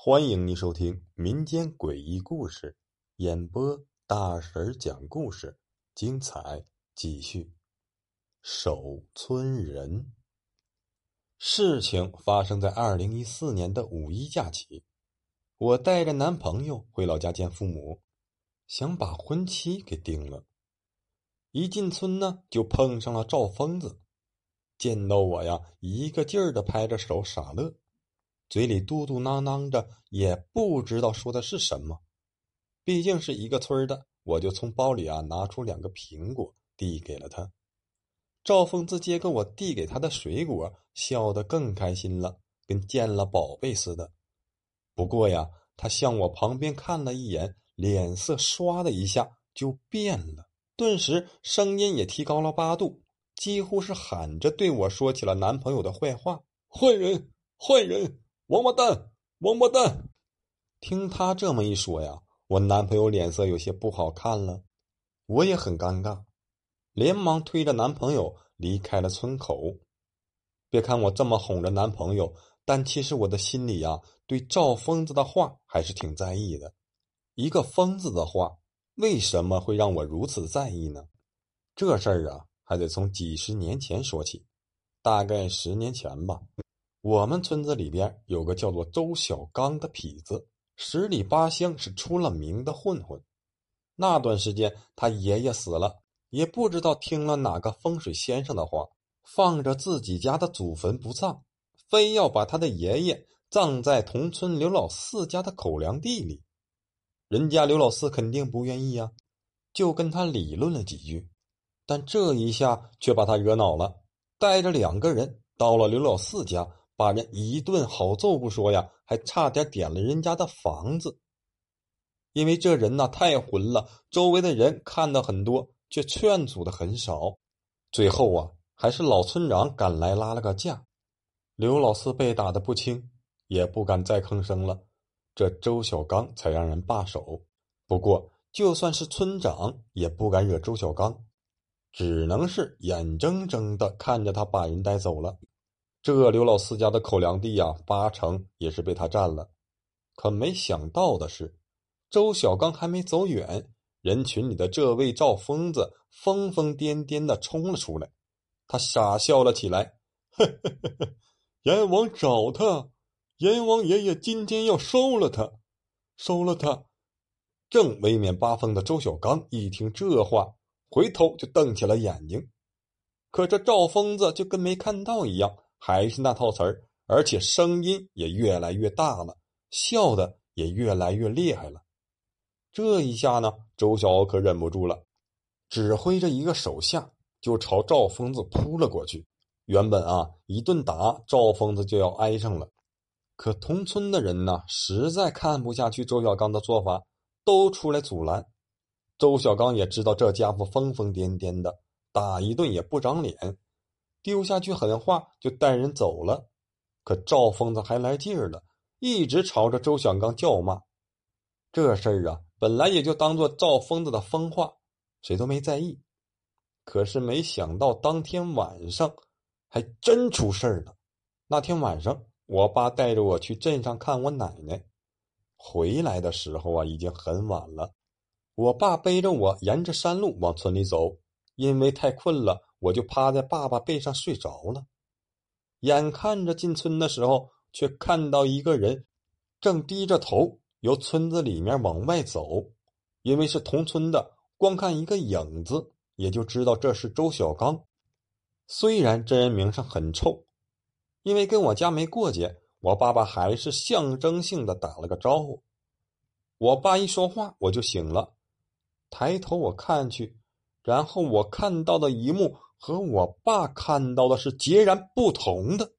欢迎您收听民间诡异故事，演播大婶讲故事，精彩继续。守村人，事情发生在二零一四年的五一假期，我带着男朋友回老家见父母，想把婚期给定了。一进村呢，就碰上了赵疯子，见到我呀，一个劲儿的拍着手傻乐。嘴里嘟嘟囔囔着，也不知道说的是什么。毕竟是一个村的，我就从包里啊拿出两个苹果递给了他。赵疯子接过我递给他的水果，笑得更开心了，跟见了宝贝似的。不过呀，他向我旁边看了一眼，脸色唰的一下就变了，顿时声音也提高了八度，几乎是喊着对我说起了男朋友的坏话：“坏人，坏人！”王八蛋，王八蛋！听他这么一说呀，我男朋友脸色有些不好看了，我也很尴尬，连忙推着男朋友离开了村口。别看我这么哄着男朋友，但其实我的心里呀，对赵疯子的话还是挺在意的。一个疯子的话，为什么会让我如此在意呢？这事儿啊，还得从几十年前说起，大概十年前吧。我们村子里边有个叫做周小刚的痞子，十里八乡是出了名的混混。那段时间，他爷爷死了，也不知道听了哪个风水先生的话，放着自己家的祖坟不葬，非要把他的爷爷葬在同村刘老四家的口粮地里。人家刘老四肯定不愿意呀，就跟他理论了几句，但这一下却把他惹恼了，带着两个人到了刘老四家。把人一顿好揍不说呀，还差点点了人家的房子。因为这人呐太混了，周围的人看到很多，却劝阻的很少。最后啊，还是老村长赶来拉了个架，刘老四被打的不轻，也不敢再吭声了。这周小刚才让人罢手。不过就算是村长也不敢惹周小刚，只能是眼睁睁的看着他把人带走了。这刘老四家的口粮地呀，八成也是被他占了。可没想到的是，周小刚还没走远，人群里的这位赵疯子疯疯癫癫的冲了出来。他傻笑了起来：“呵呵呵呵，阎王找他，阎王爷爷今天要收了他，收了他。”正威冕八方的周小刚一听这话，回头就瞪起了眼睛。可这赵疯子就跟没看到一样。还是那套词儿，而且声音也越来越大了，笑的也越来越厉害了。这一下呢，周小敖可忍不住了，指挥着一个手下就朝赵疯子扑了过去。原本啊，一顿打赵疯子就要挨上了，可同村的人呢，实在看不下去周小刚的做法，都出来阻拦。周小刚也知道这家伙疯疯癫癫的，打一顿也不长脸。丢下句狠话就带人走了，可赵疯子还来劲儿了，一直朝着周小刚叫骂。这事儿啊，本来也就当做赵疯子的疯话，谁都没在意。可是没想到当天晚上还真出事儿了。那天晚上，我爸带着我去镇上看我奶奶，回来的时候啊，已经很晚了。我爸背着我沿着山路往村里走，因为太困了。我就趴在爸爸背上睡着了，眼看着进村的时候，却看到一个人正低着头由村子里面往外走。因为是同村的，光看一个影子，也就知道这是周小刚。虽然真人名声很臭，因为跟我家没过节，我爸爸还是象征性的打了个招呼。我爸一说话，我就醒了，抬头我看去，然后我看到的一幕。和我爸看到的是截然不同的。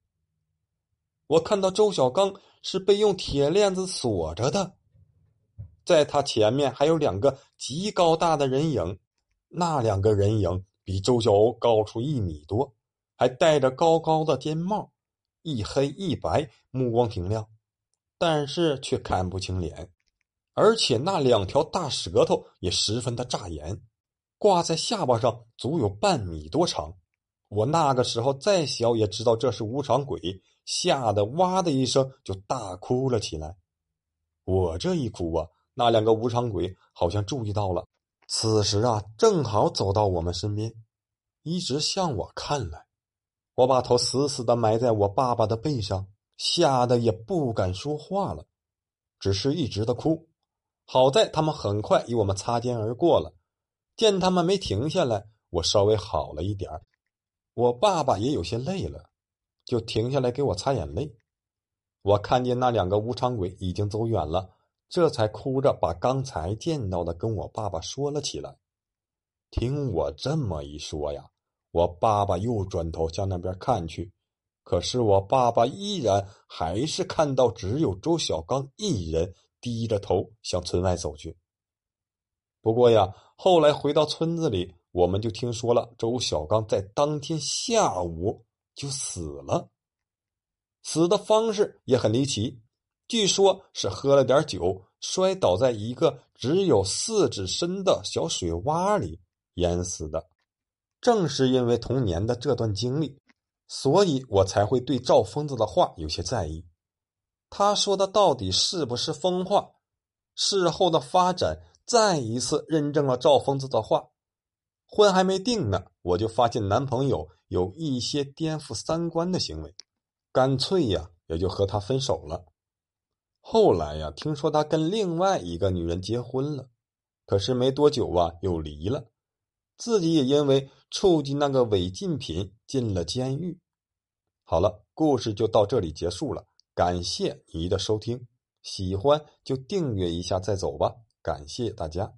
我看到周小刚是被用铁链子锁着的，在他前面还有两个极高大的人影，那两个人影比周小欧高出一米多，还戴着高高的尖帽，一黑一白，目光挺亮，但是却看不清脸，而且那两条大舌头也十分的扎眼。挂在下巴上，足有半米多长。我那个时候再小，也知道这是无常鬼，吓得哇的一声就大哭了起来。我这一哭啊，那两个无常鬼好像注意到了，此时啊，正好走到我们身边，一直向我看来。我把头死死的埋在我爸爸的背上，吓得也不敢说话了，只是一直的哭。好在他们很快与我们擦肩而过了，见他们没停下来，我稍微好了一点我爸爸也有些累了，就停下来给我擦眼泪。我看见那两个无常鬼已经走远了，这才哭着把刚才见到的跟我爸爸说了起来。听我这么一说呀。我爸爸又转头向那边看去，可是我爸爸依然还是看到只有周小刚一人低着头向村外走去。不过呀，后来回到村子里，我们就听说了周小刚在当天下午就死了，死的方式也很离奇，据说是喝了点酒，摔倒在一个只有四指深的小水洼里淹死的。正是因为童年的这段经历，所以我才会对赵疯子的话有些在意。他说的到底是不是疯话？事后的发展再一次认证了赵疯子的话。婚还没定呢，我就发现男朋友有一些颠覆三观的行为，干脆呀也就和他分手了。后来呀，听说他跟另外一个女人结婚了，可是没多久啊又离了。自己也因为触及那个违禁品进了监狱。好了，故事就到这里结束了。感谢你的收听，喜欢就订阅一下再走吧。感谢大家。